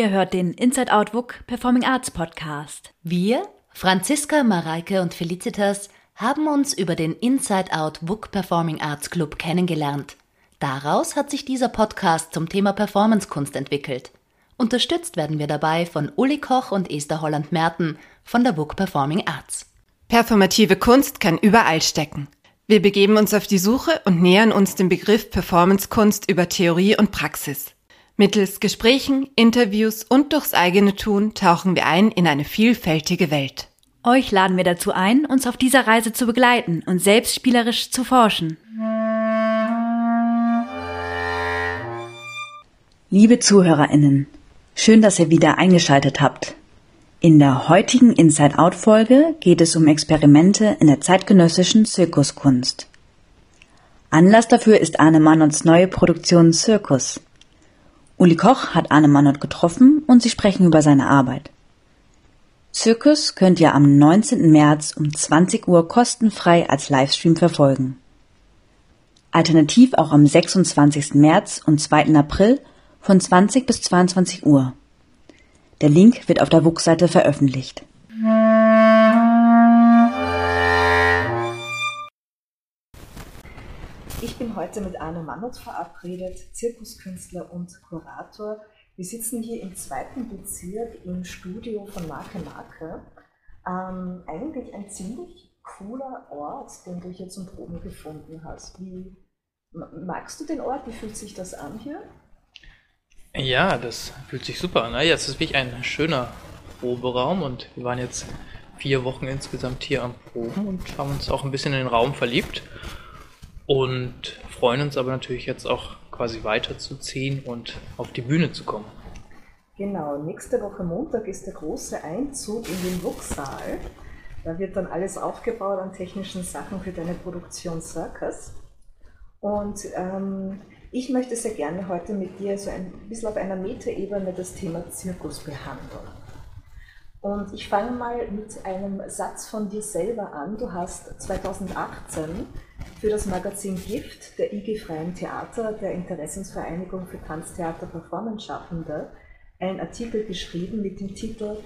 Ihr hört den Inside Out WUK Performing Arts Podcast. Wir, Franziska, Mareike und Felicitas, haben uns über den Inside Out WUK Performing Arts Club kennengelernt. Daraus hat sich dieser Podcast zum Thema Performancekunst entwickelt. Unterstützt werden wir dabei von Uli Koch und Esther Holland-Merten von der WUK Performing Arts. Performative Kunst kann überall stecken. Wir begeben uns auf die Suche und nähern uns dem Begriff Performancekunst über Theorie und Praxis. Mittels Gesprächen, Interviews und durchs eigene Tun tauchen wir ein in eine vielfältige Welt. Euch laden wir dazu ein, uns auf dieser Reise zu begleiten und selbst spielerisch zu forschen. Liebe Zuhörerinnen, schön, dass ihr wieder eingeschaltet habt. In der heutigen Inside-Out-Folge geht es um Experimente in der zeitgenössischen Zirkuskunst. Anlass dafür ist Arne Mannons neue Produktion Zirkus. Uli Koch hat Arne Mannert getroffen und sie sprechen über seine Arbeit. Zirkus könnt ihr am 19. März um 20 Uhr kostenfrei als Livestream verfolgen. Alternativ auch am 26. März und 2. April von 20 bis 22 Uhr. Der Link wird auf der WUK-Seite veröffentlicht. Heute mit Arne Mannert verabredet, Zirkuskünstler und Kurator. Wir sitzen hier im zweiten Bezirk im Studio von Marke Marke. Ähm, eigentlich ein ziemlich cooler Ort, den du hier zum Proben gefunden hast. Wie magst du den Ort? Wie fühlt sich das an hier? Ja, das fühlt sich super an. Ja, es ist wirklich ein schöner Proberaum und wir waren jetzt vier Wochen insgesamt hier am Proben und haben uns auch ein bisschen in den Raum verliebt und freuen uns aber natürlich jetzt auch quasi weiterzuziehen und auf die Bühne zu kommen. Genau, nächste Woche Montag ist der große Einzug in den Wuchsaal. Da wird dann alles aufgebaut an technischen Sachen für deine Produktion Circus. Und ähm, ich möchte sehr gerne heute mit dir so ein bisschen auf einer Metaebene das Thema Zirkus behandeln. Und ich fange mal mit einem Satz von dir selber an. Du hast 2018 für das Magazin Gift der IG Freien Theater, der Interessensvereinigung für Tanztheater Performance Schaffende, einen Artikel geschrieben mit dem Titel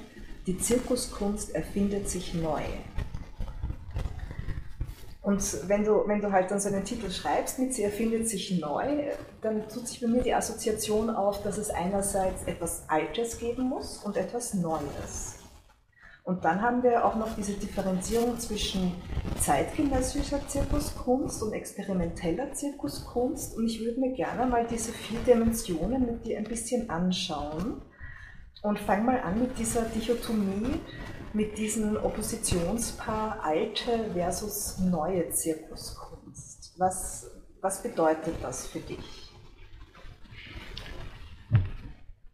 Die Zirkuskunst erfindet sich neu. Und wenn du, wenn du halt dann so einen Titel schreibst mit Sie erfindet sich neu, dann tut sich bei mir die Assoziation auf, dass es einerseits etwas Altes geben muss und etwas Neues. Und dann haben wir auch noch diese Differenzierung zwischen zeitgenössischer Zirkuskunst und experimenteller Zirkuskunst. Und ich würde mir gerne mal diese vier Dimensionen mit dir ein bisschen anschauen. Und fang mal an mit dieser Dichotomie, mit diesem Oppositionspaar alte versus neue Zirkuskunst. Was, was bedeutet das für dich?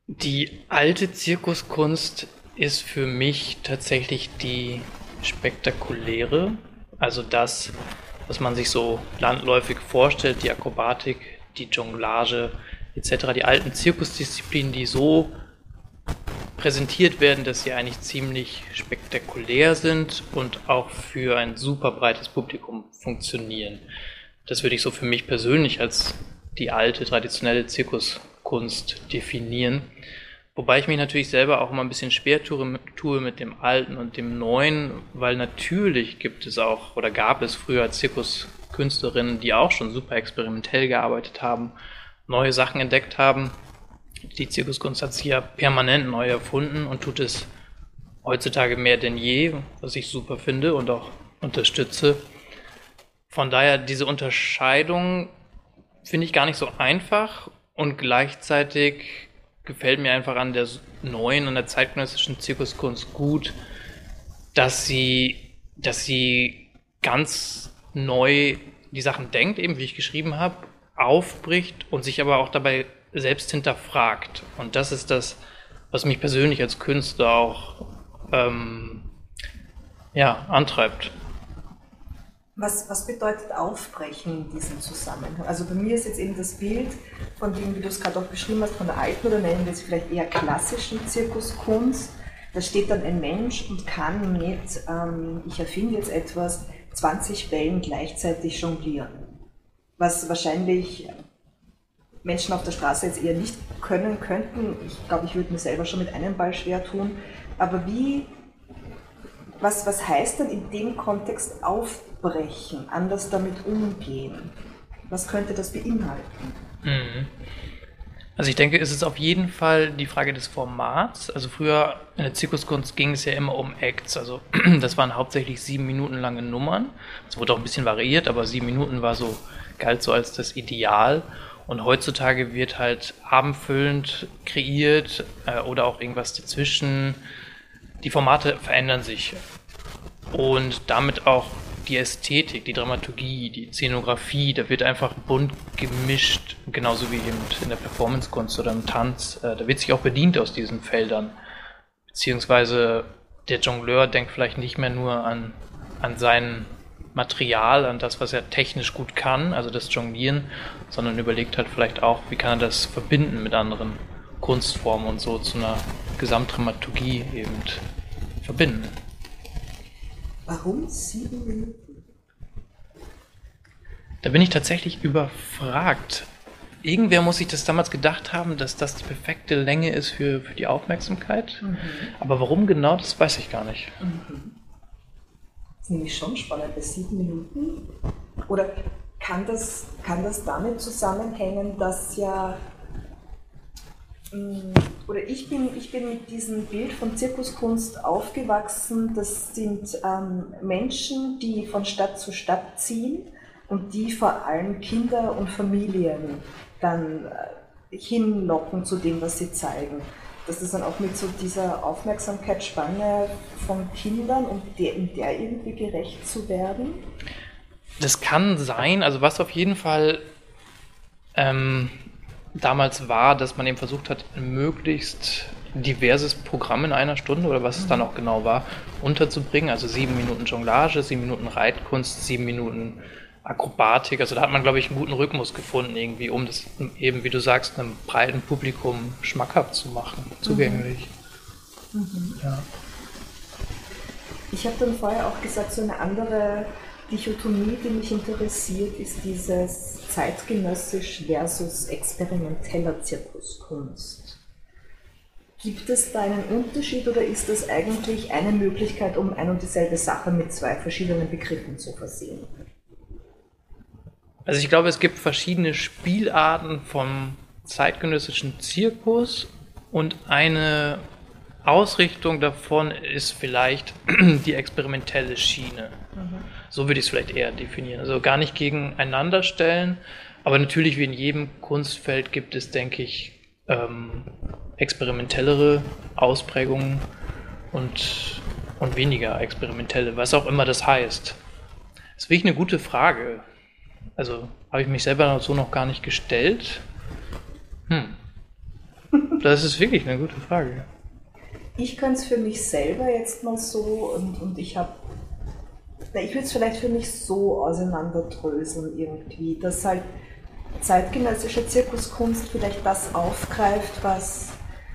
Die alte Zirkuskunst ist für mich tatsächlich die spektakuläre, also das, was man sich so landläufig vorstellt, die Akrobatik, die Jonglage etc., die alten Zirkusdisziplinen, die so präsentiert werden, dass sie eigentlich ziemlich spektakulär sind und auch für ein super breites Publikum funktionieren. Das würde ich so für mich persönlich als die alte traditionelle Zirkuskunst definieren. Wobei ich mich natürlich selber auch immer ein bisschen schwer tue, mit dem Alten und dem Neuen, weil natürlich gibt es auch oder gab es früher Zirkuskünstlerinnen, die auch schon super experimentell gearbeitet haben, neue Sachen entdeckt haben. Die Zirkuskunst hat sich ja permanent neu erfunden und tut es heutzutage mehr denn je, was ich super finde und auch unterstütze. Von daher diese Unterscheidung finde ich gar nicht so einfach und gleichzeitig gefällt mir einfach an der neuen, an der zeitgenössischen Zirkuskunst gut, dass sie, dass sie ganz neu die Sachen denkt, eben wie ich geschrieben habe, aufbricht und sich aber auch dabei selbst hinterfragt. Und das ist das, was mich persönlich als Künstler auch ähm, ja, antreibt. Was, was bedeutet Aufbrechen in diesem Zusammenhang? Also bei mir ist jetzt eben das Bild von dem, wie du es gerade auch beschrieben hast, von der alten oder nennen wir es vielleicht eher klassischen Zirkuskunst. Da steht dann ein Mensch und kann mit, ähm, ich erfinde jetzt etwas, 20 Bällen gleichzeitig jonglieren. Was wahrscheinlich Menschen auf der Straße jetzt eher nicht können könnten. Ich glaube, ich würde mir selber schon mit einem Ball schwer tun. Aber wie, was, was heißt denn in dem Kontext aufbrechen, anders damit umgehen? Was könnte das beinhalten? Mhm. Also ich denke, es ist auf jeden Fall die Frage des Formats. Also früher in der Zirkuskunst ging es ja immer um Acts. Also das waren hauptsächlich sieben Minuten lange Nummern. Es wurde auch ein bisschen variiert, aber sieben Minuten war so, galt so als das Ideal. Und heutzutage wird halt abendfüllend kreiert äh, oder auch irgendwas dazwischen. Die Formate verändern sich. Und damit auch die Ästhetik, die Dramaturgie, die Szenografie, da wird einfach bunt gemischt, genauso wie eben in der Performancekunst oder im Tanz. Äh, da wird sich auch bedient aus diesen Feldern. Beziehungsweise der Jongleur denkt vielleicht nicht mehr nur an, an sein Material, an das, was er technisch gut kann, also das Jonglieren, sondern überlegt halt vielleicht auch, wie kann er das verbinden mit anderen Kunstformen und so zu einer Gesamtdramaturgie eben verbinden. Warum sieben Minuten? Da bin ich tatsächlich überfragt. Irgendwer muss sich das damals gedacht haben, dass das die perfekte Länge ist für, für die Aufmerksamkeit. Mhm. Aber warum genau, das weiß ich gar nicht. Mhm. Das ist nämlich schon spannend, bei sieben Minuten. Oder kann das, kann das damit zusammenhängen, dass ja oder ich bin, ich bin mit diesem Bild von Zirkuskunst aufgewachsen. Das sind ähm, Menschen, die von Stadt zu Stadt ziehen und die vor allem Kinder und Familien dann äh, hinlocken zu dem, was sie zeigen. Das ist dann auch mit so dieser Aufmerksamkeitsspanne von Kindern, um der, um der irgendwie gerecht zu werden. Das kann sein. Also was auf jeden Fall ähm, damals war, dass man eben versucht hat, möglichst diverses Programm in einer Stunde oder was es dann auch genau war, unterzubringen. Also sieben Minuten Jonglage, sieben Minuten Reitkunst, sieben Minuten Akrobatik. Also da hat man, glaube ich, einen guten Rhythmus gefunden, irgendwie, um das eben, wie du sagst, einem breiten Publikum schmackhaft zu machen, zugänglich. Mhm. Mhm. Ja. Ich habe dann vorher auch gesagt, so eine andere Dichotomie, die mich interessiert, ist dieses zeitgenössisch versus experimenteller Zirkuskunst. Gibt es da einen Unterschied oder ist das eigentlich eine Möglichkeit, um ein und dieselbe Sache mit zwei verschiedenen Begriffen zu versehen? Also ich glaube, es gibt verschiedene Spielarten vom zeitgenössischen Zirkus und eine Ausrichtung davon ist vielleicht die experimentelle Schiene. Mhm. So würde ich es vielleicht eher definieren. Also gar nicht gegeneinander stellen, aber natürlich wie in jedem Kunstfeld gibt es, denke ich, ähm, experimentellere Ausprägungen und, und weniger experimentelle, was auch immer das heißt. Das ist wirklich eine gute Frage. Also habe ich mich selber so noch gar nicht gestellt. Hm. Das ist wirklich eine gute Frage. Ich kann es für mich selber jetzt mal so und, und ich habe ich würde es vielleicht für mich so auseinanderdröseln irgendwie, dass halt zeitgenössische Zirkuskunst vielleicht das aufgreift, was,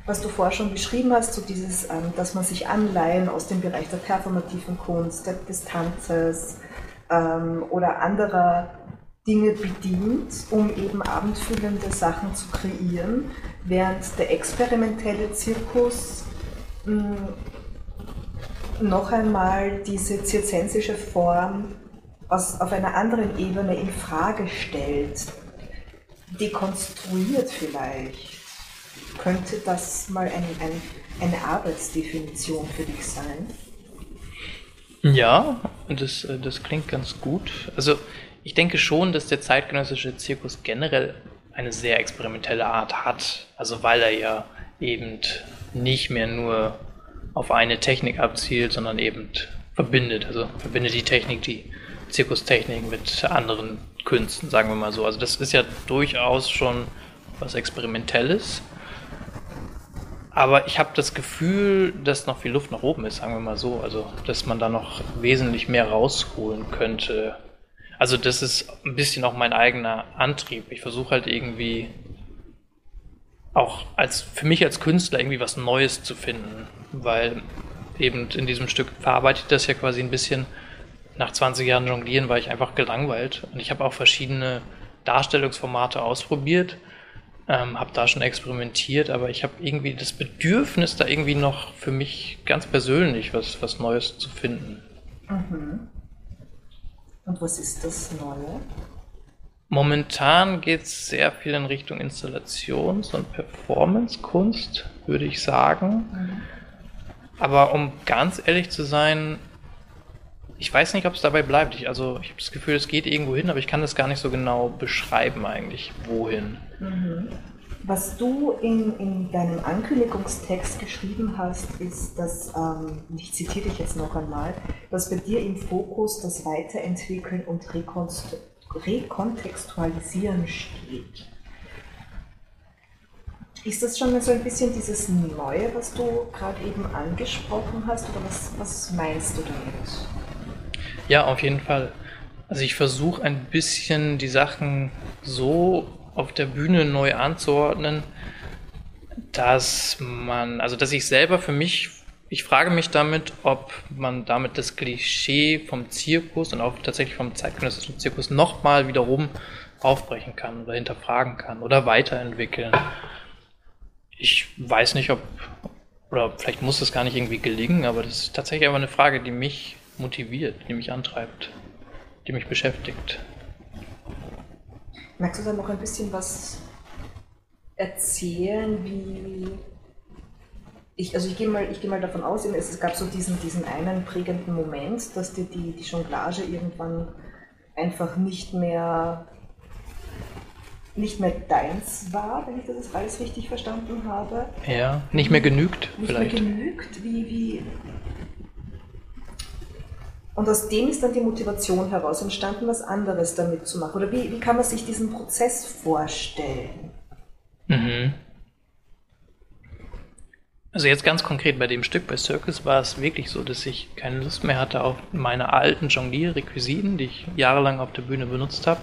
was du vorher schon beschrieben hast, so dieses, ähm, dass man sich anleihen aus dem Bereich der performativen Kunst, des Tanzes ähm, oder anderer Dinge bedient, um eben abendfüllende Sachen zu kreieren, während der experimentelle Zirkus mh, noch einmal diese zirzensische Form aus, auf einer anderen Ebene in Frage stellt, dekonstruiert vielleicht. Könnte das mal ein, ein, eine Arbeitsdefinition für dich sein? Ja, das, das klingt ganz gut. Also ich denke schon, dass der zeitgenössische Zirkus generell eine sehr experimentelle Art hat. Also weil er ja eben nicht mehr nur auf eine Technik abzielt, sondern eben verbindet. Also verbindet die Technik, die Zirkustechnik mit anderen Künsten, sagen wir mal so. Also das ist ja durchaus schon was Experimentelles. Aber ich habe das Gefühl, dass noch viel Luft nach oben ist, sagen wir mal so. Also, dass man da noch wesentlich mehr rausholen könnte. Also, das ist ein bisschen auch mein eigener Antrieb. Ich versuche halt irgendwie auch als, für mich als Künstler irgendwie was Neues zu finden weil eben in diesem Stück verarbeite ich das ja quasi ein bisschen. Nach 20 Jahren Jonglieren war ich einfach gelangweilt und ich habe auch verschiedene Darstellungsformate ausprobiert, Ähm, habe da schon experimentiert, aber ich habe irgendwie das Bedürfnis, da irgendwie noch für mich ganz persönlich was, was Neues zu finden. Mhm. Und was ist das Neue? Momentan geht es sehr viel in Richtung Installations- und Performance-Kunst, würde ich sagen. Mhm. Aber um ganz ehrlich zu sein, ich weiß nicht, ob es dabei bleibt. Ich, also ich habe das Gefühl, es geht irgendwo hin, aber ich kann das gar nicht so genau beschreiben eigentlich, wohin. Mhm. Was du in, in deinem Ankündigungstext geschrieben hast, ist, dass, ähm, ich zitiere dich jetzt noch einmal, dass bei dir im Fokus das Weiterentwickeln und Rekontextualisieren steht. Ist das schon so ein bisschen dieses Neue, was du gerade eben angesprochen hast, oder was, was meinst du damit? Ja, auf jeden Fall. Also ich versuche ein bisschen die Sachen so auf der Bühne neu anzuordnen, dass man, also dass ich selber für mich, ich frage mich damit, ob man damit das Klischee vom Zirkus und auch tatsächlich vom zeitgenössischen Zirkus nochmal wiederum aufbrechen kann oder hinterfragen kann oder weiterentwickeln. Ich weiß nicht, ob, oder vielleicht muss das gar nicht irgendwie gelingen, aber das ist tatsächlich aber eine Frage, die mich motiviert, die mich antreibt, die mich beschäftigt. Magst du da noch ein bisschen was erzählen, wie ich, also ich gehe mal, ich mal davon aus, es gab so diesen, diesen einen prägenden Moment, dass dir die, die Jonglage irgendwann einfach nicht mehr nicht mehr deins war, wenn ich das alles richtig verstanden habe. Ja, nicht mehr genügt nicht vielleicht. Nicht mehr genügt, wie, wie, und aus dem ist dann die Motivation heraus entstanden, was anderes damit zu machen. Oder wie, wie kann man sich diesen Prozess vorstellen? Mhm. Also jetzt ganz konkret bei dem Stück bei Circus war es wirklich so, dass ich keine Lust mehr hatte auf meine alten Jonglier-Requisiten, die ich jahrelang auf der Bühne benutzt habe.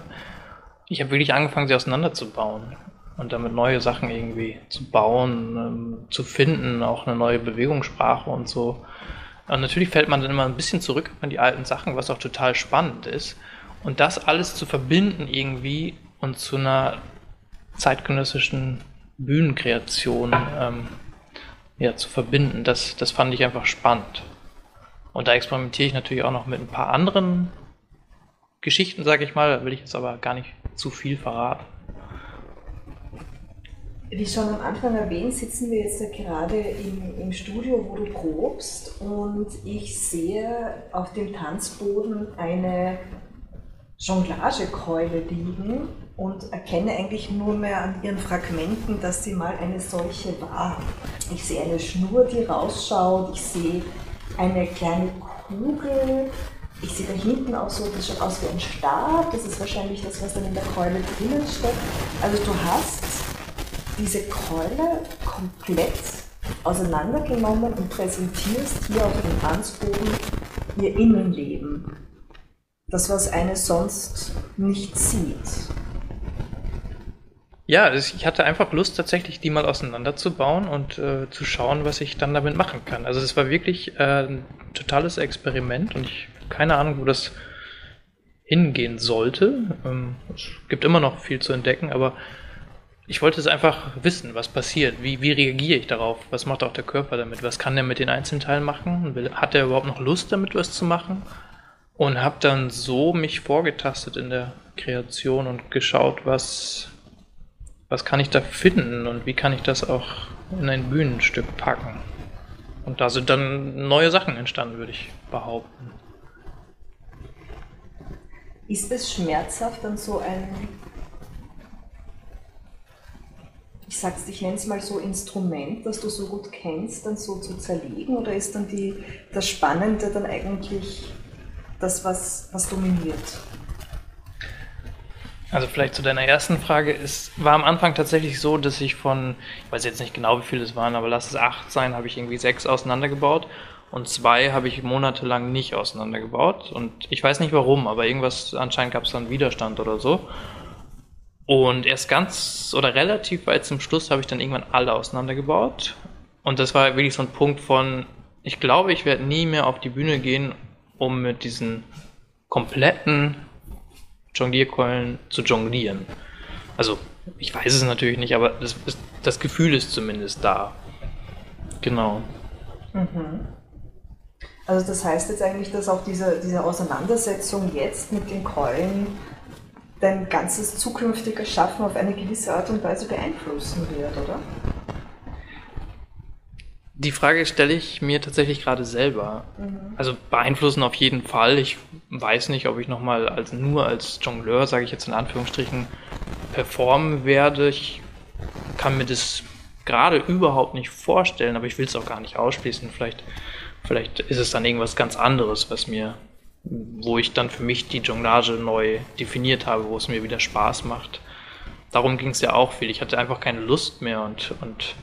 Ich habe wirklich angefangen, sie auseinanderzubauen und damit neue Sachen irgendwie zu bauen, ähm, zu finden, auch eine neue Bewegungssprache und so. Und natürlich fällt man dann immer ein bisschen zurück an die alten Sachen, was auch total spannend ist. Und das alles zu verbinden irgendwie und zu einer zeitgenössischen Bühnenkreation ähm, ja, zu verbinden, das, das fand ich einfach spannend. Und da experimentiere ich natürlich auch noch mit ein paar anderen Geschichten, sage ich mal, da will ich jetzt aber gar nicht zu viel verraten. Wie schon am Anfang erwähnt, sitzen wir jetzt gerade im, im Studio, wo du probst und ich sehe auf dem Tanzboden eine Jonglagekeule liegen und erkenne eigentlich nur mehr an ihren Fragmenten, dass sie mal eine solche war. Ich sehe eine Schnur, die rausschaut, ich sehe eine kleine Kugel, ich sehe da hinten auch so, das schaut aus wie ein Stab, das ist wahrscheinlich das, was dann in der Keule drinnen steckt. Also du hast diese Keule komplett auseinandergenommen und präsentierst hier auf dem Tanzboden ihr Innenleben. Das, was eine sonst nicht sieht. Ja, ich hatte einfach Lust, tatsächlich die mal auseinanderzubauen und äh, zu schauen, was ich dann damit machen kann. Also es war wirklich äh, ein totales Experiment und ich keine Ahnung, wo das hingehen sollte. Ähm, es gibt immer noch viel zu entdecken, aber ich wollte es einfach wissen, was passiert. Wie, wie reagiere ich darauf? Was macht auch der Körper damit? Was kann der mit den Einzelteilen machen? Hat er überhaupt noch Lust damit was zu machen? Und habe dann so mich vorgetastet in der Kreation und geschaut, was, was kann ich da finden und wie kann ich das auch in ein Bühnenstück packen. Und da sind dann neue Sachen entstanden, würde ich behaupten. Ist es schmerzhaft, dann so ein ich sag's, ich nenne es mal so Instrument, das du so gut kennst, dann so zu zerlegen? Oder ist dann die, das Spannende dann eigentlich das, was, was dominiert? Also vielleicht zu deiner ersten Frage. Es war am Anfang tatsächlich so, dass ich von, ich weiß jetzt nicht genau, wie viele es waren, aber lass es acht sein, habe ich irgendwie sechs auseinandergebaut und zwei habe ich monatelang nicht auseinandergebaut. Und ich weiß nicht warum, aber irgendwas, anscheinend gab es dann Widerstand oder so. Und erst ganz oder relativ weit zum Schluss habe ich dann irgendwann alle auseinandergebaut. Und das war wirklich so ein Punkt von, ich glaube, ich werde nie mehr auf die Bühne gehen, um mit diesen kompletten Jonglierkeulen zu jonglieren. Also, ich weiß es natürlich nicht, aber das, das Gefühl ist zumindest da. Genau. Mhm. Also das heißt jetzt eigentlich, dass auch diese, diese Auseinandersetzung jetzt mit den Keulen dein ganzes zukünftiges Schaffen auf eine gewisse Art und Weise beeinflussen wird, oder? Die Frage stelle ich mir tatsächlich gerade selber. Mhm. Also beeinflussen auf jeden Fall. Ich weiß nicht, ob ich nochmal als, nur als Jongleur, sage ich jetzt in Anführungsstrichen, performen werde. Ich kann mir das gerade überhaupt nicht vorstellen, aber ich will es auch gar nicht ausschließen. Vielleicht, vielleicht ist es dann irgendwas ganz anderes, was mir, wo ich dann für mich die Jonglage neu definiert habe, wo es mir wieder Spaß macht. Darum ging es ja auch viel. Ich hatte einfach keine Lust mehr und, und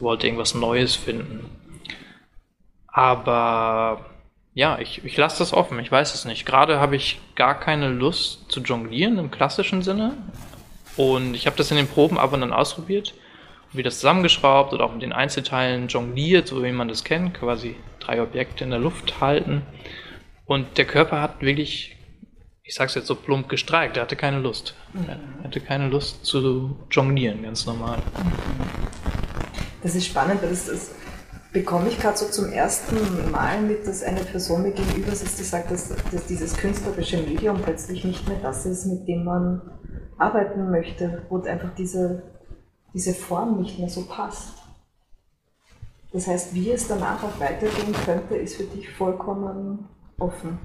wollte irgendwas Neues finden. Aber ja, ich, ich lasse das offen, ich weiß es nicht. Gerade habe ich gar keine Lust zu jonglieren im klassischen Sinne. Und ich habe das in den Proben aber dann ausprobiert wie das zusammengeschraubt oder auch mit den Einzelteilen jongliert, so wie man das kennt, quasi drei Objekte in der Luft halten. Und der Körper hat wirklich, ich sag's jetzt so plump, gestreikt. Er hatte keine Lust. Er hatte keine Lust zu jonglieren, ganz normal. Das ist spannend, das, das bekomme ich gerade so zum ersten Mal mit, dass eine Person mir gegenüber sitzt, die sagt, dass, dass dieses künstlerische Medium plötzlich nicht mehr das ist, mit dem man arbeiten möchte, wo einfach diese diese Form nicht mehr so passt. Das heißt, wie es danach auch weitergehen könnte, ist für dich vollkommen offen.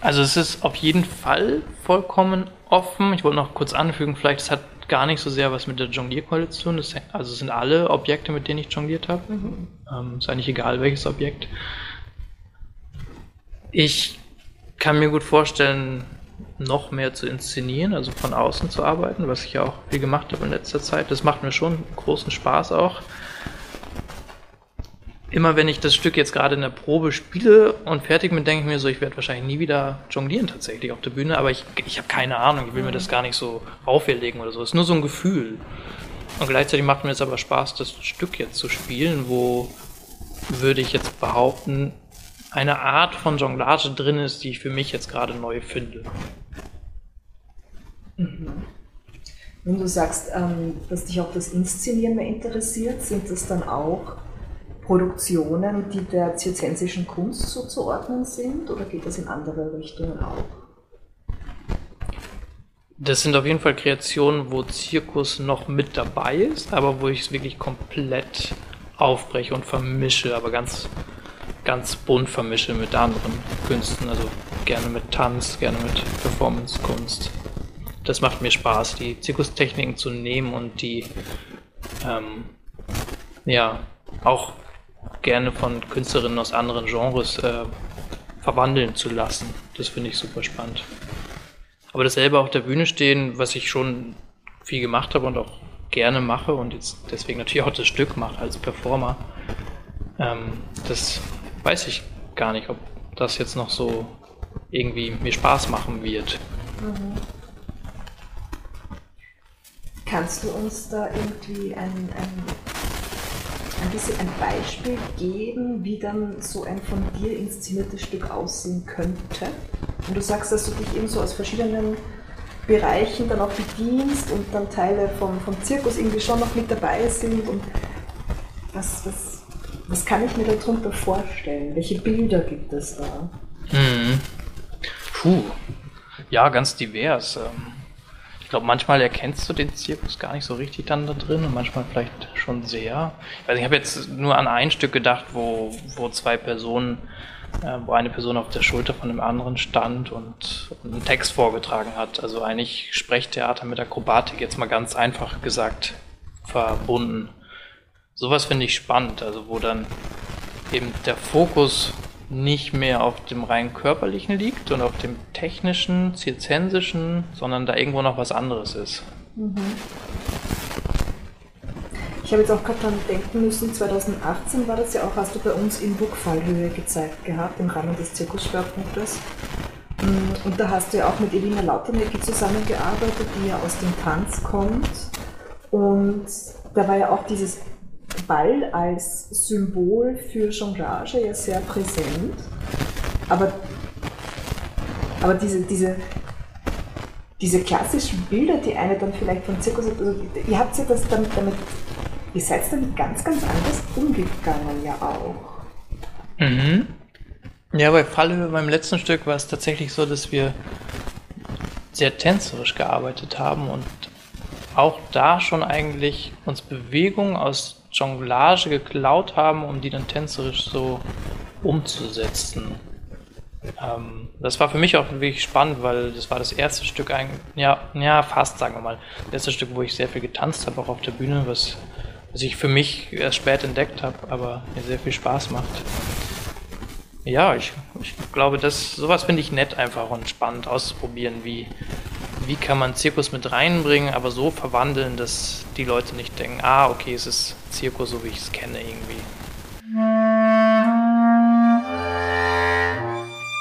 Also es ist auf jeden Fall vollkommen offen. Ich wollte noch kurz anfügen, vielleicht es hat gar nicht so sehr was mit der Jonglierkeule zu tun. also es sind alle Objekte, mit denen ich jongliert habe. Mhm. Ähm, ist eigentlich egal, welches Objekt. Ich kann mir gut vorstellen, noch mehr zu inszenieren, also von außen zu arbeiten, was ich ja auch viel gemacht habe in letzter Zeit. Das macht mir schon großen Spaß auch. Immer wenn ich das Stück jetzt gerade in der Probe spiele und fertig bin, denke ich mir so, ich werde wahrscheinlich nie wieder jonglieren tatsächlich auf der Bühne, aber ich, ich habe keine Ahnung, ich will mir das gar nicht so auferlegen oder so. Es ist nur so ein Gefühl. Und gleichzeitig macht mir es aber Spaß, das Stück jetzt zu spielen, wo würde ich jetzt behaupten, eine Art von Jonglage drin ist, die ich für mich jetzt gerade neu finde. Mhm. Wenn du sagst, ähm, dass dich auch das Inszenieren mehr interessiert, sind das dann auch Produktionen, die der zirzensischen Kunst zuzuordnen sind oder geht das in andere Richtungen auch? Das sind auf jeden Fall Kreationen, wo Zirkus noch mit dabei ist, aber wo ich es wirklich komplett aufbreche und vermische, aber ganz, ganz bunt vermische mit anderen Künsten. Also gerne mit Tanz, gerne mit Performance-Kunst das macht mir Spaß, die Zirkustechniken zu nehmen und die ähm, ja auch gerne von Künstlerinnen aus anderen Genres äh, verwandeln zu lassen. Das finde ich super spannend. Aber das selber auf der Bühne stehen, was ich schon viel gemacht habe und auch gerne mache und jetzt deswegen natürlich auch das Stück mache als Performer, ähm, das weiß ich gar nicht, ob das jetzt noch so irgendwie mir Spaß machen wird. Mhm. Kannst du uns da irgendwie ein, ein, ein bisschen ein Beispiel geben, wie dann so ein von dir inszeniertes Stück aussehen könnte? Und du sagst, dass du dich eben so aus verschiedenen Bereichen dann auch bedienst und dann Teile vom, vom Zirkus irgendwie schon noch mit dabei sind. Und was, was, was kann ich mir darunter vorstellen? Welche Bilder gibt es da? Hm. Puh. Ja, ganz divers. Ähm glaube, manchmal erkennst du den Zirkus gar nicht so richtig dann da drin und manchmal vielleicht schon sehr. Ich weiß, ich habe jetzt nur an ein Stück gedacht, wo, wo zwei Personen, äh, wo eine Person auf der Schulter von dem anderen stand und, und einen Text vorgetragen hat. Also eigentlich Sprechtheater mit Akrobatik, jetzt mal ganz einfach gesagt, verbunden. Sowas finde ich spannend, also wo dann eben der Fokus nicht mehr auf dem rein körperlichen liegt und auf dem technischen, zirzensischen, sondern da irgendwo noch was anderes ist. Mhm. Ich habe jetzt auch gerade dran denken müssen, 2018 war das ja auch, hast du bei uns in Burgfallhöhe gezeigt gehabt, im Rahmen des Zirkusschwerpunktes. Mm, und da hast du ja auch mit Elina Lautenecki zusammengearbeitet, die ja aus dem Tanz kommt. Und da war ja auch dieses Ball als Symbol für Jonglage ja sehr präsent. Aber, aber diese, diese, diese klassischen Bilder, die eine dann vielleicht vom Zirkus hat, also ihr habt ja das dann damit, ihr seid damit ganz, ganz anders umgegangen ja auch. Mhm. Ja, bei Falle, beim letzten Stück war es tatsächlich so, dass wir sehr tänzerisch gearbeitet haben und auch da schon eigentlich uns Bewegungen aus Jonglage geklaut haben, um die dann tänzerisch so umzusetzen. Ähm, das war für mich auch wirklich spannend, weil das war das erste Stück eigentlich, ja, ja, fast sagen wir mal, das erste Stück, wo ich sehr viel getanzt habe, auch auf der Bühne, was, was ich für mich erst spät entdeckt habe, aber mir sehr viel Spaß macht. Ja, ich, ich glaube, das, sowas finde ich nett einfach und spannend auszuprobieren, wie, wie kann man Zirkus mit reinbringen, aber so verwandeln, dass die Leute nicht denken, ah, okay, es ist Zirkus, so wie ich es kenne irgendwie.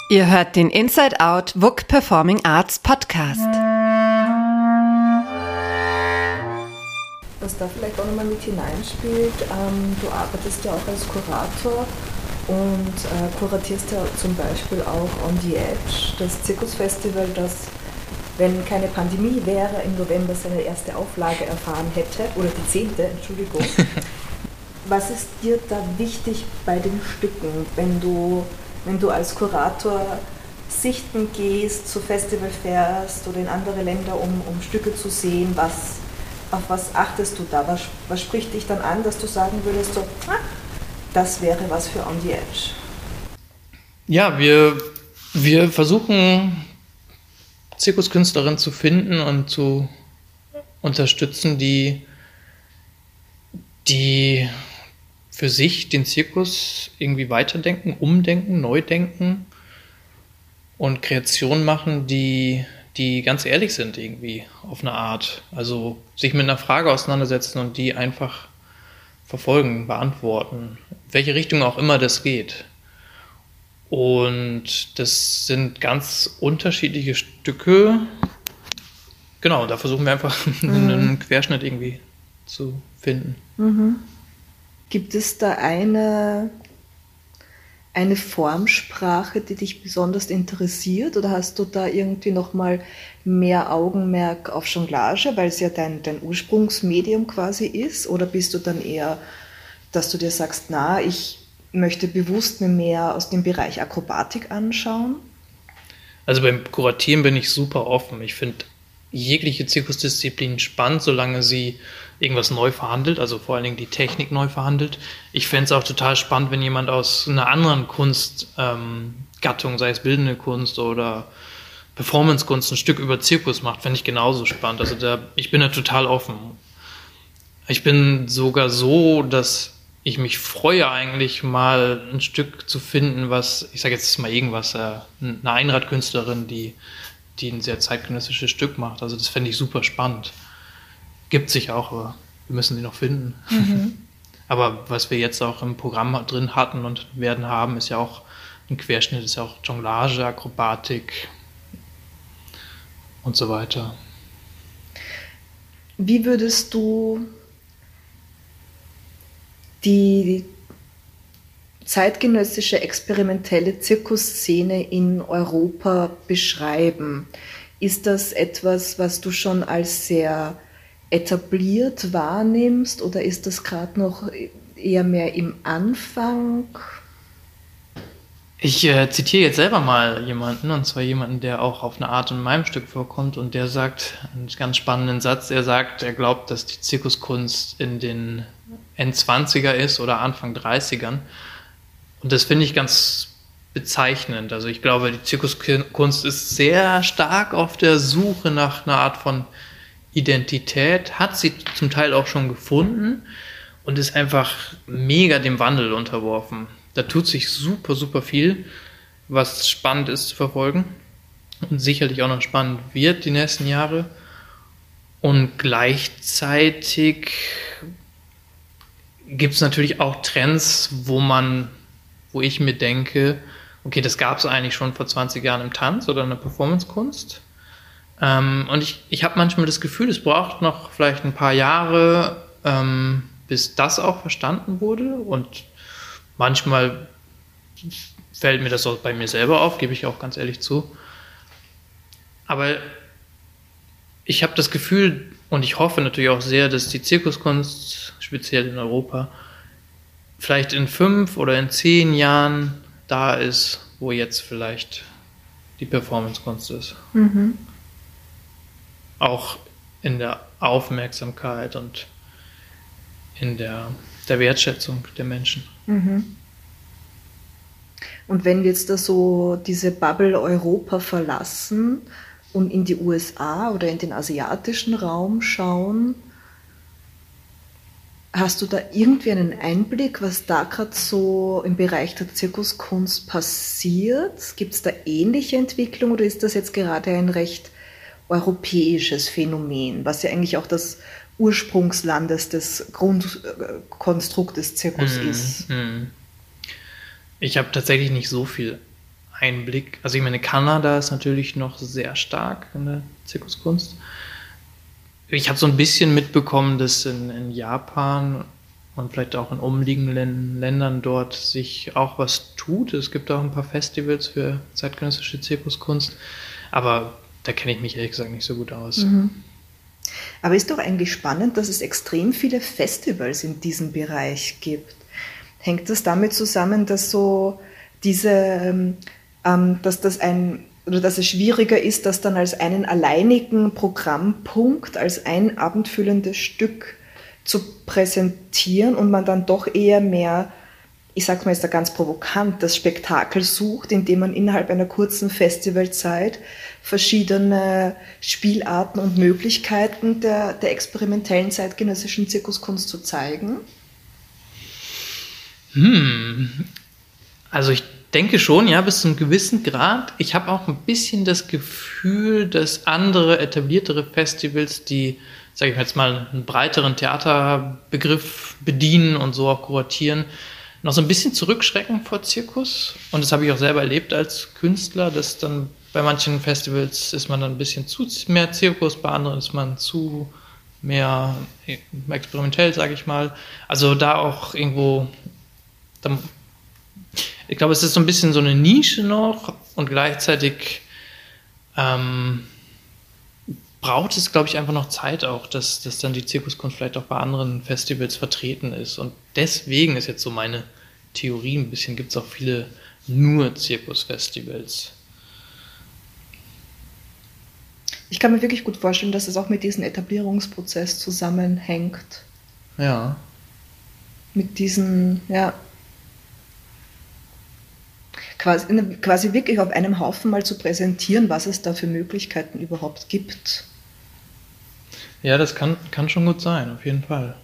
Ihr hört den Inside Out WUK Performing Arts Podcast. Was da vielleicht auch nochmal mit hineinspielt, ähm, du arbeitest ja auch als Kurator und äh, kuratierst ja zum Beispiel auch On the Edge, das Zirkusfestival, das, wenn keine Pandemie wäre, im November seine erste Auflage erfahren hätte, oder die zehnte, Entschuldigung. Was ist dir da wichtig bei den Stücken, wenn du wenn du als Kurator sichten gehst, zu Festival fährst oder in andere Länder, um, um Stücke zu sehen, was, auf was achtest du da? Was, was spricht dich dann an, dass du sagen würdest, so, ah, das wäre was für On the Edge? Ja, wir, wir versuchen Zirkuskünstlerinnen zu finden und zu unterstützen, die, die für sich den Zirkus irgendwie weiterdenken, umdenken, neu denken und Kreationen machen, die, die ganz ehrlich sind irgendwie auf eine Art. Also sich mit einer Frage auseinandersetzen und die einfach verfolgen, beantworten, welche Richtung auch immer das geht. Und das sind ganz unterschiedliche Stücke. Genau, da versuchen wir einfach mhm. einen Querschnitt irgendwie zu finden. Mhm. Gibt es da eine, eine Formsprache, die dich besonders interessiert oder hast du da irgendwie nochmal mehr Augenmerk auf Jonglage, weil es ja dein, dein Ursprungsmedium quasi ist? Oder bist du dann eher, dass du dir sagst, na, ich möchte bewusst mir mehr aus dem Bereich Akrobatik anschauen? Also beim Kuratieren bin ich super offen. Ich finde jegliche Zirkusdisziplin spannend, solange sie irgendwas neu verhandelt, also vor allen Dingen die Technik neu verhandelt. Ich fände es auch total spannend, wenn jemand aus einer anderen Kunstgattung, ähm, sei es bildende Kunst oder Performancekunst, ein Stück über Zirkus macht, fände ich genauso spannend. Also da, ich bin da total offen. Ich bin sogar so, dass ich mich freue eigentlich mal ein Stück zu finden, was, ich sage jetzt mal irgendwas, äh, eine Einradkünstlerin, die, die ein sehr zeitgenössisches Stück macht. Also das fände ich super spannend. Gibt sich auch, aber wir müssen sie noch finden. Mhm. aber was wir jetzt auch im Programm drin hatten und werden haben, ist ja auch ein Querschnitt, ist ja auch Jonglage, Akrobatik und so weiter. Wie würdest du die zeitgenössische experimentelle Zirkusszene in Europa beschreiben? Ist das etwas, was du schon als sehr etabliert wahrnimmst oder ist das gerade noch eher mehr im Anfang? Ich äh, zitiere jetzt selber mal jemanden, und zwar jemanden, der auch auf eine Art in meinem Stück vorkommt, und der sagt einen ganz spannenden Satz. Er sagt, er glaubt, dass die Zirkuskunst in den N20er ist oder Anfang 30ern. Und das finde ich ganz bezeichnend. Also ich glaube, die Zirkuskunst ist sehr stark auf der Suche nach einer Art von Identität, hat sie zum Teil auch schon gefunden und ist einfach mega dem Wandel unterworfen. Da tut sich super, super viel, was spannend ist zu verfolgen und sicherlich auch noch spannend wird die nächsten Jahre. Und gleichzeitig gibt es natürlich auch Trends, wo man, wo ich mir denke, okay, das gab es eigentlich schon vor 20 Jahren im Tanz oder in der Performancekunst. Ähm, und ich, ich habe manchmal das Gefühl, es braucht noch vielleicht ein paar Jahre, ähm, bis das auch verstanden wurde. Und manchmal fällt mir das auch bei mir selber auf, gebe ich auch ganz ehrlich zu. Aber ich habe das Gefühl und ich hoffe natürlich auch sehr, dass die Zirkuskunst, speziell in Europa, vielleicht in fünf oder in zehn Jahren da ist, wo jetzt vielleicht die Performancekunst ist. Mhm. Auch in der Aufmerksamkeit und in der, der Wertschätzung der Menschen. Mhm. Und wenn wir jetzt da so diese Bubble Europa verlassen und in die USA oder in den asiatischen Raum schauen, hast du da irgendwie einen Einblick, was da gerade so im Bereich der Zirkuskunst passiert? Gibt es da ähnliche Entwicklungen oder ist das jetzt gerade ein recht europäisches Phänomen, was ja eigentlich auch das Ursprungslandes des Grundkonstruktes Zirkus mm, ist? Mm. Ich habe tatsächlich nicht so viel Einblick. Also ich meine, Kanada ist natürlich noch sehr stark in der Zirkuskunst. Ich habe so ein bisschen mitbekommen, dass in, in, Japan und vielleicht auch in umliegenden Ländern dort sich auch was tut. Es gibt auch ein paar Festivals für zeitgenössische Zirkuskunst, aber da kenne ich mich ehrlich gesagt nicht so gut aus. Mhm. Aber ist doch eigentlich spannend, dass es extrem viele Festivals in diesem Bereich gibt. Hängt das damit zusammen, dass so diese, ähm, ähm, dass das ein oder dass es schwieriger ist, das dann als einen alleinigen Programmpunkt, als ein abendfüllendes Stück zu präsentieren und man dann doch eher mehr, ich sag's mal jetzt da ganz provokant, das Spektakel sucht, indem man innerhalb einer kurzen Festivalzeit verschiedene Spielarten und Möglichkeiten der, der experimentellen zeitgenössischen Zirkuskunst zu zeigen? Hm. Also ich denke schon, ja, bis zu einem gewissen Grad. Ich habe auch ein bisschen das Gefühl, dass andere etabliertere Festivals, die, sage ich jetzt mal, einen breiteren Theaterbegriff bedienen und so auch kuratieren, noch so ein bisschen zurückschrecken vor Zirkus. Und das habe ich auch selber erlebt als Künstler, dass dann bei manchen Festivals ist man dann ein bisschen zu mehr Zirkus, bei anderen ist man zu mehr experimentell, sage ich mal. Also da auch irgendwo dann, ich glaube, es ist so ein bisschen so eine Nische noch und gleichzeitig ähm, braucht es, glaube ich, einfach noch Zeit auch, dass, dass dann die Zirkuskunst vielleicht auch bei anderen Festivals vertreten ist. Und deswegen ist jetzt so meine Theorie ein bisschen, gibt es auch viele nur Zirkusfestivals. Ich kann mir wirklich gut vorstellen, dass es auch mit diesem Etablierungsprozess zusammenhängt. Ja. Mit diesen, ja, quasi, quasi wirklich auf einem Haufen mal zu präsentieren, was es da für Möglichkeiten überhaupt gibt. Ja, das kann, kann schon gut sein, auf jeden Fall.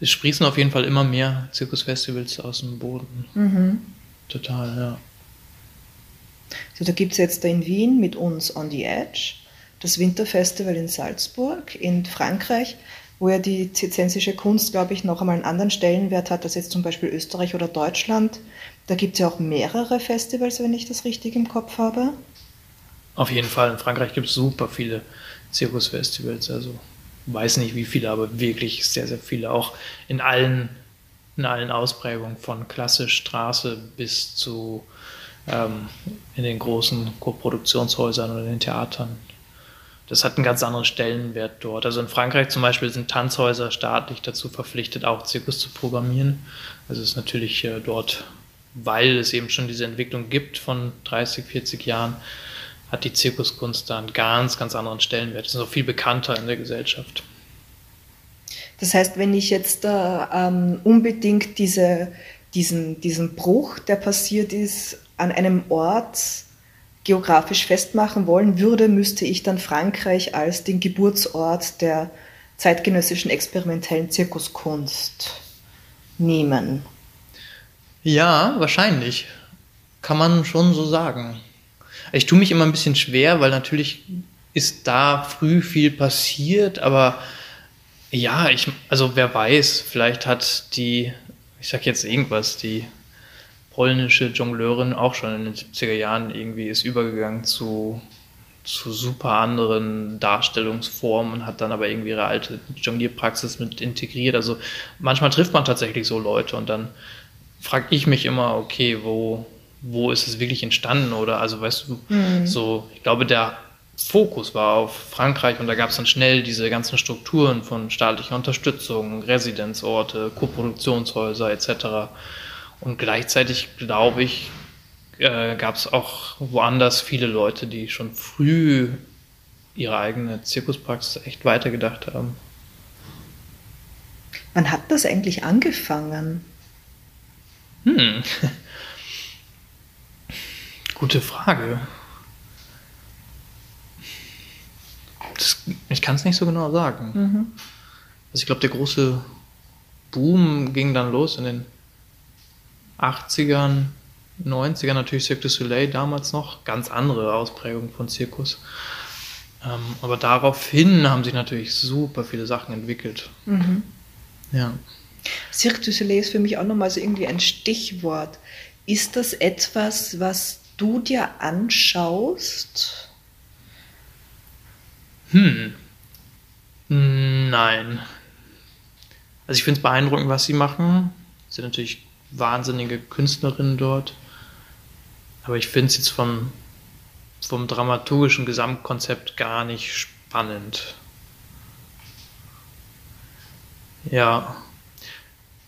Es sprießen auf jeden Fall immer mehr Zirkusfestivals aus dem Boden. Mhm. Total, ja. So, da gibt es jetzt da in Wien mit uns On the Edge, das Winterfestival in Salzburg, in Frankreich wo ja die zizensische Kunst, glaube ich, noch einmal einen anderen Stellenwert hat als jetzt zum Beispiel Österreich oder Deutschland. Da gibt es ja auch mehrere Festivals, wenn ich das richtig im Kopf habe. Auf jeden Fall. In Frankreich gibt es super viele Zirkusfestivals. Also weiß nicht wie viele, aber wirklich sehr, sehr viele. Auch in allen, in allen Ausprägungen von klassisch Straße bis zu ähm, in den großen Koproduktionshäusern oder in den Theatern das hat einen ganz anderen Stellenwert dort. Also in Frankreich zum Beispiel sind Tanzhäuser staatlich dazu verpflichtet, auch Zirkus zu programmieren. Also es ist natürlich äh, dort, weil es eben schon diese Entwicklung gibt von 30, 40 Jahren, hat die Zirkuskunst da einen ganz, ganz anderen Stellenwert. Ist auch viel bekannter in der Gesellschaft. Das heißt, wenn ich jetzt äh, ähm, unbedingt diese, diesen, diesen Bruch, der passiert ist, an einem Ort geografisch festmachen wollen würde, müsste ich dann Frankreich als den Geburtsort der zeitgenössischen experimentellen Zirkuskunst nehmen. Ja, wahrscheinlich. Kann man schon so sagen. Ich tue mich immer ein bisschen schwer, weil natürlich ist da früh viel passiert, aber ja, ich, also wer weiß, vielleicht hat die, ich sag jetzt irgendwas, die polnische Jongleurin auch schon in den 70er Jahren irgendwie ist übergegangen zu, zu super anderen Darstellungsformen und hat dann aber irgendwie ihre alte Jonglierpraxis mit integriert. Also manchmal trifft man tatsächlich so Leute und dann frage ich mich immer, okay, wo, wo ist es wirklich entstanden oder also weißt du, mhm. so, ich glaube, der Fokus war auf Frankreich und da gab es dann schnell diese ganzen Strukturen von staatlicher Unterstützung, Residenzorte, Koproduktionshäuser etc. Und gleichzeitig, glaube ich, äh, gab es auch woanders viele Leute, die schon früh ihre eigene Zirkuspraxis echt weitergedacht haben. Wann hat das eigentlich angefangen? Hm. Gute Frage. Das, ich kann es nicht so genau sagen. Mhm. Also ich glaube, der große Boom ging dann los in den 80ern, 90ern natürlich Cirque du Soleil damals noch, ganz andere Ausprägung von Zirkus. Ähm, aber daraufhin haben sich natürlich super viele Sachen entwickelt. Mhm. Ja. Cirque du Soleil ist für mich auch nochmal so irgendwie ein Stichwort. Ist das etwas, was du dir anschaust? Hm. Nein. Also ich finde es beeindruckend, was sie machen. Sie sind natürlich wahnsinnige Künstlerinnen dort. Aber ich finde es jetzt vom, vom dramaturgischen Gesamtkonzept gar nicht spannend. Ja.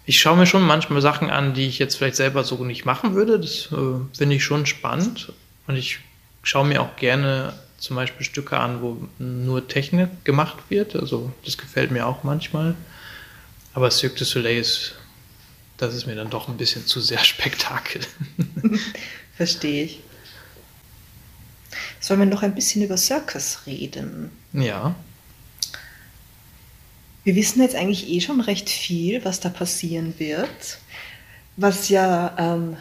Ich schaue mir schon manchmal Sachen an, die ich jetzt vielleicht selber so nicht machen würde. Das äh, finde ich schon spannend. Und ich schaue mir auch gerne zum Beispiel Stücke an, wo nur Technik gemacht wird. Also das gefällt mir auch manchmal. Aber Cirque du Soleil ist, das ist mir dann doch ein bisschen zu sehr Spektakel. Verstehe ich. Sollen wir noch ein bisschen über Circus reden? Ja. Wir wissen jetzt eigentlich eh schon recht viel, was da passieren wird. Was ja ähm,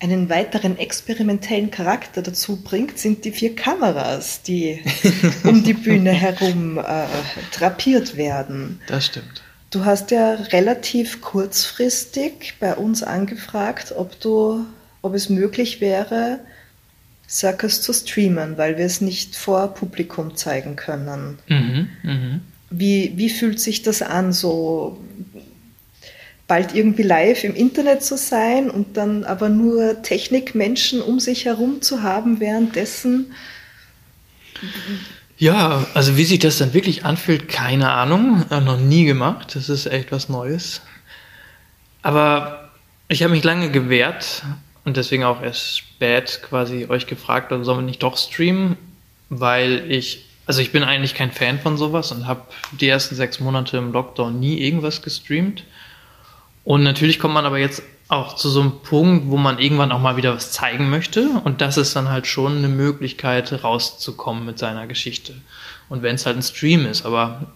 einen weiteren experimentellen Charakter dazu bringt, sind die vier Kameras, die um die Bühne herum äh, drapiert werden. Das stimmt. Du hast ja relativ kurzfristig bei uns angefragt, ob du, ob es möglich wäre, Circus zu streamen, weil wir es nicht vor Publikum zeigen können. Mhm, mh. Wie, wie fühlt sich das an, so bald irgendwie live im Internet zu sein und dann aber nur Technikmenschen um sich herum zu haben währenddessen? Ja, also wie sich das dann wirklich anfühlt, keine Ahnung. Noch nie gemacht. Das ist echt was Neues. Aber ich habe mich lange gewehrt und deswegen auch erst spät quasi euch gefragt, sollen wir nicht doch streamen? Weil ich, also ich bin eigentlich kein Fan von sowas und habe die ersten sechs Monate im Lockdown nie irgendwas gestreamt. Und natürlich kommt man aber jetzt auch zu so einem Punkt, wo man irgendwann auch mal wieder was zeigen möchte. Und das ist dann halt schon eine Möglichkeit, rauszukommen mit seiner Geschichte. Und wenn es halt ein Stream ist, aber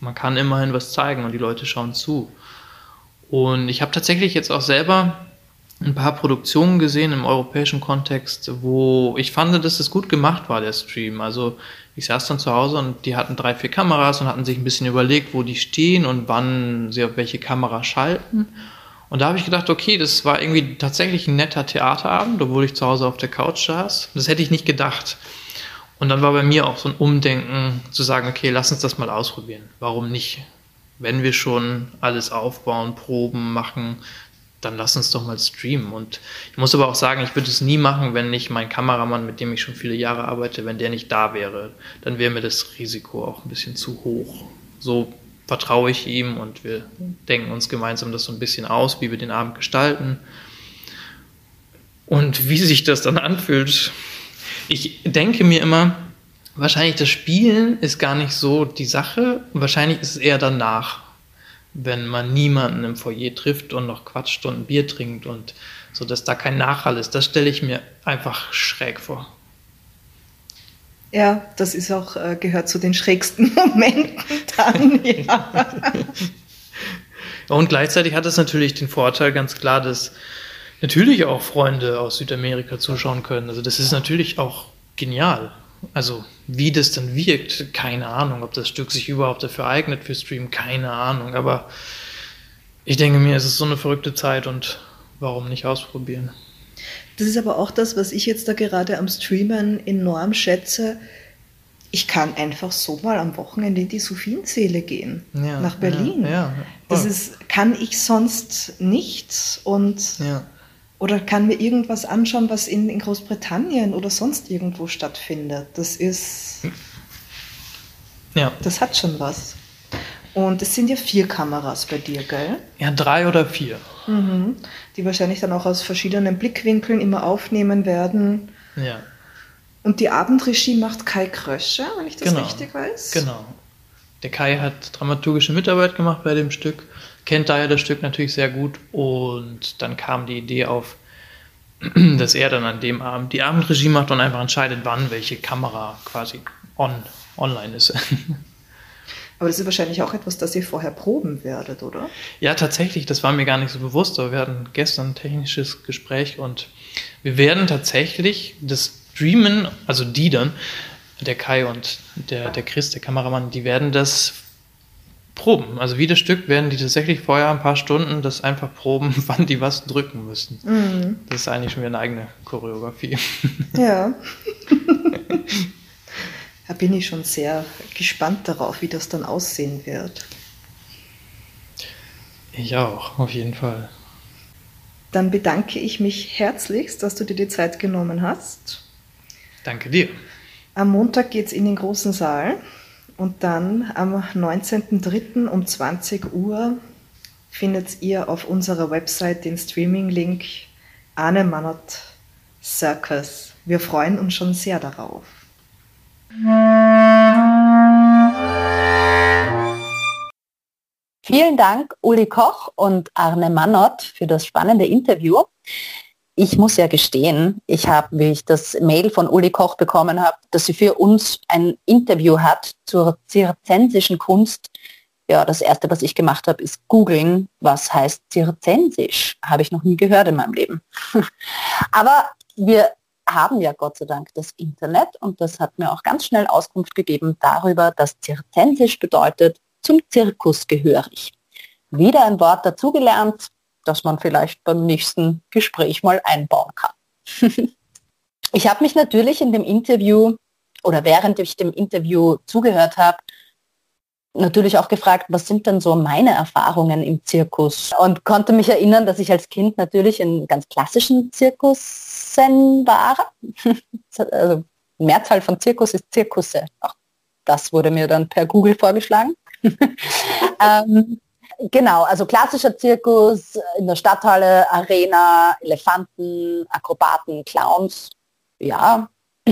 man kann immerhin was zeigen und die Leute schauen zu. Und ich habe tatsächlich jetzt auch selber ein paar Produktionen gesehen im europäischen Kontext, wo ich fand, dass es gut gemacht war, der Stream. Also ich saß dann zu Hause und die hatten drei, vier Kameras und hatten sich ein bisschen überlegt, wo die stehen und wann sie auf welche Kamera schalten. Und da habe ich gedacht, okay, das war irgendwie tatsächlich ein netter Theaterabend, obwohl ich zu Hause auf der Couch saß. Das hätte ich nicht gedacht. Und dann war bei mir auch so ein Umdenken zu sagen, okay, lass uns das mal ausprobieren. Warum nicht? Wenn wir schon alles aufbauen, Proben machen, dann lass uns doch mal streamen. Und ich muss aber auch sagen, ich würde es nie machen, wenn nicht mein Kameramann, mit dem ich schon viele Jahre arbeite, wenn der nicht da wäre. Dann wäre mir das Risiko auch ein bisschen zu hoch. So vertraue ich ihm und wir denken uns gemeinsam das so ein bisschen aus, wie wir den Abend gestalten. Und wie sich das dann anfühlt. Ich denke mir immer, wahrscheinlich das Spielen ist gar nicht so die Sache. Wahrscheinlich ist es eher danach wenn man niemanden im Foyer trifft und noch quatscht und ein Bier trinkt und so, dass da kein Nachhall ist. Das stelle ich mir einfach schräg vor. Ja, das ist auch, äh, gehört zu den schrägsten Momenten dann, ja. Und gleichzeitig hat es natürlich den Vorteil, ganz klar, dass natürlich auch Freunde aus Südamerika zuschauen können. Also das ist natürlich auch genial. Also wie das dann wirkt, keine Ahnung. Ob das Stück sich überhaupt dafür eignet für Stream, keine Ahnung. Aber ich denke mir, es ist so eine verrückte Zeit und warum nicht ausprobieren? Das ist aber auch das, was ich jetzt da gerade am Streamen enorm schätze. Ich kann einfach so mal am Wochenende in die Sophienseele gehen, ja, nach Berlin. Ja, ja, das ist, kann ich sonst nicht und, oder kann mir irgendwas anschauen, was in, in Großbritannien oder sonst irgendwo stattfindet. Das ist, ja. das hat schon was. Und es sind ja vier Kameras bei dir, gell? Ja, drei oder vier. Mhm. Die wahrscheinlich dann auch aus verschiedenen Blickwinkeln immer aufnehmen werden. Ja. Und die Abendregie macht Kai Krösche, wenn ich das genau. richtig weiß. Genau. Der Kai hat dramaturgische Mitarbeit gemacht bei dem Stück, kennt daher das Stück natürlich sehr gut und dann kam die Idee auf, dass er dann an dem Abend die Abendregie macht und einfach entscheidet, wann welche Kamera quasi on, online ist. Aber das ist wahrscheinlich auch etwas, das ihr vorher proben werdet, oder? Ja, tatsächlich, das war mir gar nicht so bewusst, aber wir hatten gestern ein technisches Gespräch und wir werden tatsächlich das Streamen, also die dann, der Kai und der, der Chris, der Kameramann, die werden das proben. Also wie das Stück werden die tatsächlich vorher ein paar Stunden das einfach proben, wann die was drücken müssen. Mhm. Das ist eigentlich schon wieder eine eigene Choreografie. Ja. da bin ich schon sehr gespannt darauf, wie das dann aussehen wird. Ich auch, auf jeden Fall. Dann bedanke ich mich herzlichst, dass du dir die Zeit genommen hast. Danke dir. Am Montag geht es in den großen Saal und dann am 19.03. um 20 Uhr findet ihr auf unserer Website den Streaming-Link Arne Mannert Circus. Wir freuen uns schon sehr darauf. Vielen Dank, Uli Koch und Arne Mannert, für das spannende Interview ich muss ja gestehen, ich habe, wie ich das Mail von Uli Koch bekommen habe, dass sie für uns ein Interview hat zur zirzensischen Kunst. Ja, das erste, was ich gemacht habe, ist googeln, was heißt zirzensisch. Habe ich noch nie gehört in meinem Leben. Aber wir haben ja Gott sei Dank das Internet und das hat mir auch ganz schnell Auskunft gegeben darüber, dass zirzensisch bedeutet zum Zirkus gehörig. Wieder ein Wort dazugelernt, das man vielleicht beim nächsten Gespräch mal einbauen kann. ich habe mich natürlich in dem Interview oder während ich dem Interview zugehört habe, natürlich auch gefragt, was sind denn so meine Erfahrungen im Zirkus? Und konnte mich erinnern, dass ich als Kind natürlich in ganz klassischen Zirkussen war. also Mehrzahl von Zirkus ist Zirkusse. Auch das wurde mir dann per Google vorgeschlagen. ähm, Genau, also klassischer Zirkus in der Stadthalle, Arena, Elefanten, Akrobaten, Clowns. Ja.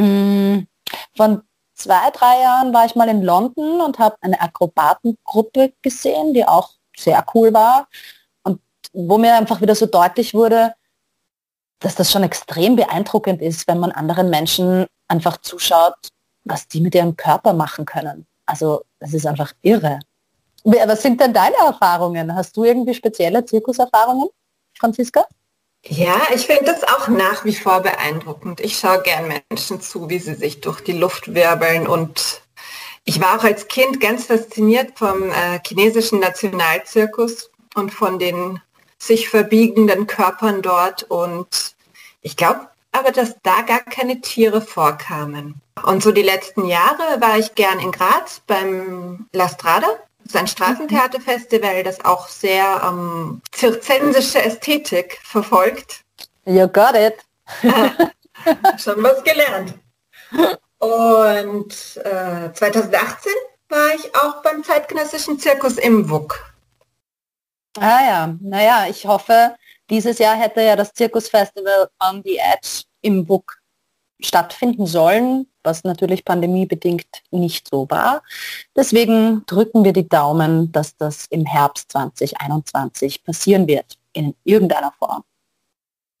Mm, von zwei, drei Jahren war ich mal in London und habe eine Akrobatengruppe gesehen, die auch sehr cool war. Und wo mir einfach wieder so deutlich wurde, dass das schon extrem beeindruckend ist, wenn man anderen Menschen einfach zuschaut, was die mit ihrem Körper machen können. Also das ist einfach irre. Was sind denn deine Erfahrungen? Hast du irgendwie spezielle Zirkuserfahrungen, Franziska? Ja, ich finde das auch nach wie vor beeindruckend. Ich schaue gern Menschen zu, wie sie sich durch die Luft wirbeln und ich war auch als Kind ganz fasziniert vom äh, chinesischen Nationalzirkus und von den sich verbiegenden Körpern dort und ich glaube aber, dass da gar keine Tiere vorkamen. Und so die letzten Jahre war ich gern in Graz beim La Strada es ist ein Straßentheaterfestival, das auch sehr ähm, zirzensische Ästhetik verfolgt. You got it. Schon was gelernt. Und äh, 2018 war ich auch beim zeitgenössischen Zirkus im WUK. Ah ja, naja, ich hoffe, dieses Jahr hätte ja das Zirkusfestival on the Edge im WUK stattfinden sollen, was natürlich pandemiebedingt nicht so war. Deswegen drücken wir die Daumen, dass das im Herbst 2021 passieren wird, in irgendeiner Form.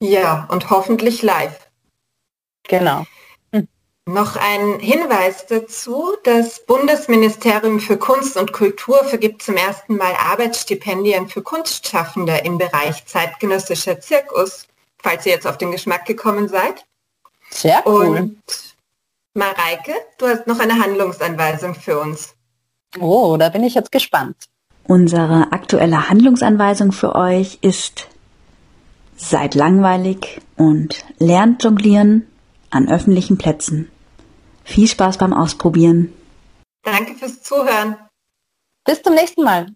Ja, und hoffentlich live. Genau. Hm. Noch ein Hinweis dazu, das Bundesministerium für Kunst und Kultur vergibt zum ersten Mal Arbeitsstipendien für Kunstschaffende im Bereich zeitgenössischer Zirkus, falls ihr jetzt auf den Geschmack gekommen seid. Sehr cool. Und Mareike, du hast noch eine Handlungsanweisung für uns. Oh, da bin ich jetzt gespannt. Unsere aktuelle Handlungsanweisung für euch ist, seid langweilig und lernt jonglieren an öffentlichen Plätzen. Viel Spaß beim Ausprobieren. Danke fürs Zuhören. Bis zum nächsten Mal.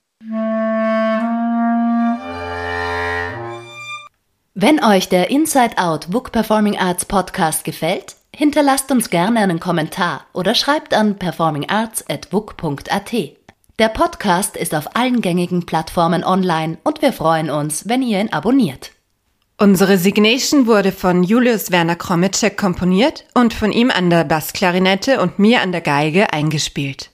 Wenn euch der Inside Out Book Performing Arts Podcast gefällt, hinterlasst uns gerne einen Kommentar oder schreibt an performingarts.book.at. Der Podcast ist auf allen gängigen Plattformen online und wir freuen uns, wenn ihr ihn abonniert. Unsere Signation wurde von Julius Werner Kromitschek komponiert und von ihm an der Bassklarinette und mir an der Geige eingespielt.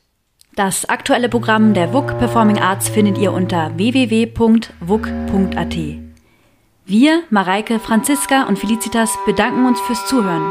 Das aktuelle Programm der WUK Performing Arts findet ihr unter www.wuk.at. Wir, Mareike, Franziska und Felicitas bedanken uns fürs Zuhören